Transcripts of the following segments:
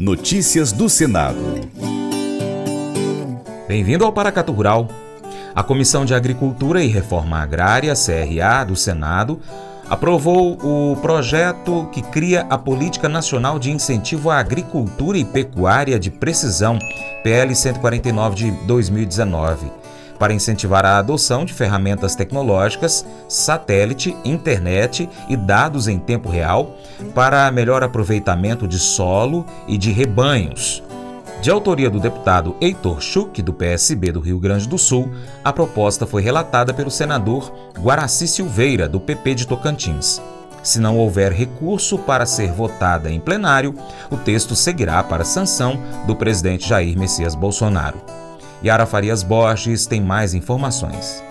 Notícias do Senado. Bem-vindo ao Paracatu Rural. A Comissão de Agricultura e Reforma Agrária, CRA, do Senado, aprovou o projeto que cria a Política Nacional de Incentivo à Agricultura e Pecuária de Precisão, PL 149 de 2019 para incentivar a adoção de ferramentas tecnológicas, satélite, internet e dados em tempo real para melhor aproveitamento de solo e de rebanhos. De autoria do deputado Heitor Schuch, do PSB do Rio Grande do Sul, a proposta foi relatada pelo senador Guaraci Silveira, do PP de Tocantins. Se não houver recurso para ser votada em plenário, o texto seguirá para sanção do presidente Jair Messias Bolsonaro. Yara Farias Borges tem mais informações.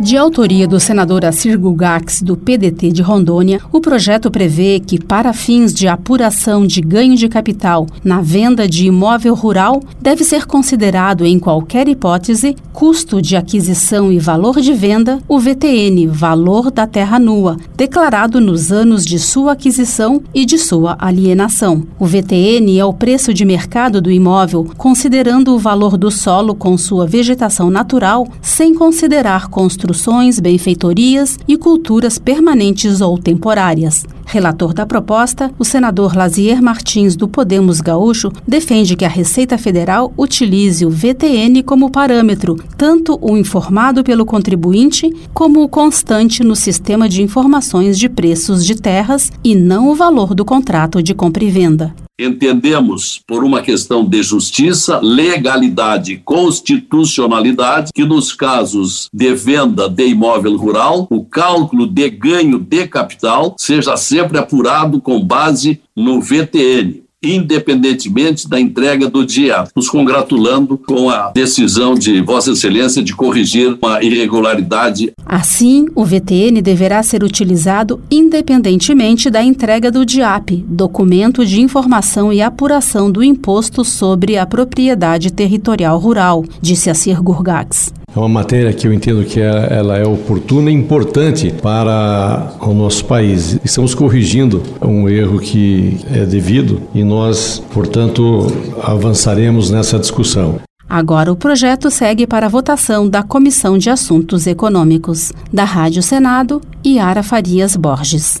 De autoria do senador Assir Gugax, do PDT de Rondônia, o projeto prevê que, para fins de apuração de ganho de capital na venda de imóvel rural, deve ser considerado, em qualquer hipótese, custo de aquisição e valor de venda, o VTN, valor da terra nua, declarado nos anos de sua aquisição e de sua alienação. O VTN é o preço de mercado do imóvel, considerando o valor do solo com sua vegetação natural, sem considerar construção construções, benfeitorias e culturas permanentes ou temporárias. Relator da proposta, o senador Lazier Martins, do Podemos Gaúcho, defende que a Receita Federal utilize o VTN como parâmetro, tanto o informado pelo contribuinte como o constante no sistema de informações de preços de terras e não o valor do contrato de compra e venda. Entendemos, por uma questão de justiça, legalidade e constitucionalidade, que nos casos de venda de imóvel rural, o cálculo de ganho de capital seja sempre apurado com base no VTN independentemente da entrega do dia, nos congratulando com a decisão de Vossa Excelência de corrigir uma irregularidade. Assim, o VTN deverá ser utilizado independentemente da entrega do DIAP, documento de informação e apuração do imposto sobre a propriedade territorial rural, disse a Sir Gurgax. É uma matéria que eu entendo que é, ela é oportuna e importante para o nosso país. Estamos corrigindo um erro que é devido e nós, portanto, avançaremos nessa discussão. Agora o projeto segue para a votação da Comissão de Assuntos Econômicos. Da Rádio Senado, Yara Farias Borges.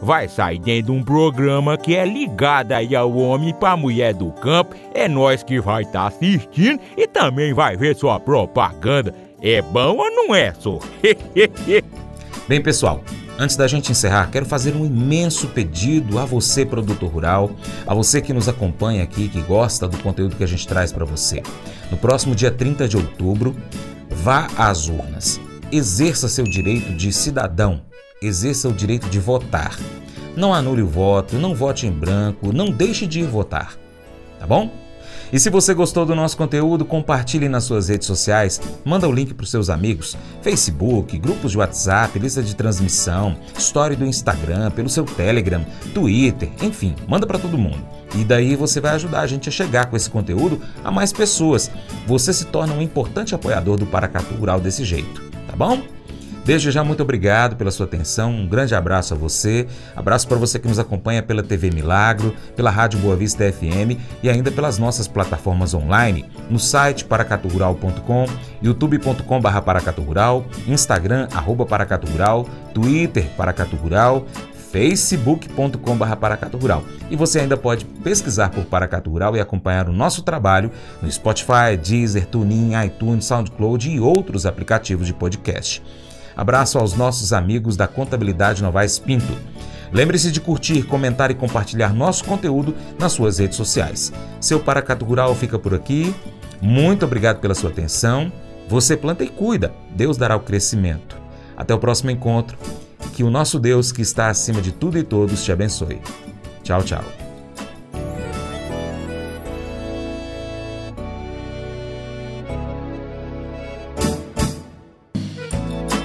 vai sair dentro de um programa que é ligado aí ao homem para mulher do campo. É nós que vai estar tá assistindo e também vai ver sua propaganda. É bom ou não é, só? bem, pessoal, Antes da gente encerrar, quero fazer um imenso pedido a você, produtor rural, a você que nos acompanha aqui, que gosta do conteúdo que a gente traz para você. No próximo dia 30 de outubro, vá às urnas. Exerça seu direito de cidadão, exerça o direito de votar. Não anule o voto, não vote em branco, não deixe de ir votar. Tá bom? E se você gostou do nosso conteúdo, compartilhe nas suas redes sociais, manda o link para os seus amigos, Facebook, grupos de WhatsApp, lista de transmissão, story do Instagram, pelo seu Telegram, Twitter, enfim, manda para todo mundo. E daí você vai ajudar a gente a chegar com esse conteúdo a mais pessoas. Você se torna um importante apoiador do Paracatu Rural desse jeito, tá bom? Desde já, muito obrigado pela sua atenção. Um grande abraço a você. Abraço para você que nos acompanha pela TV Milagro, pela Rádio Boa Vista FM e ainda pelas nossas plataformas online, no site paracaturural.com, youtube.com.br paracaturural, Instagram, arroba paracaturural, Twitter, paracaturural, facebook.com.br Paracatu Rural. E você ainda pode pesquisar por Paracatu Rural e acompanhar o nosso trabalho no Spotify, Deezer, TuneIn, iTunes, SoundCloud e outros aplicativos de podcast. Abraço aos nossos amigos da Contabilidade Novaes Pinto. Lembre-se de curtir, comentar e compartilhar nosso conteúdo nas suas redes sociais. Seu Paracato Rural fica por aqui. Muito obrigado pela sua atenção. Você planta e cuida, Deus dará o crescimento. Até o próximo encontro. Que o nosso Deus, que está acima de tudo e todos, te abençoe. Tchau, tchau.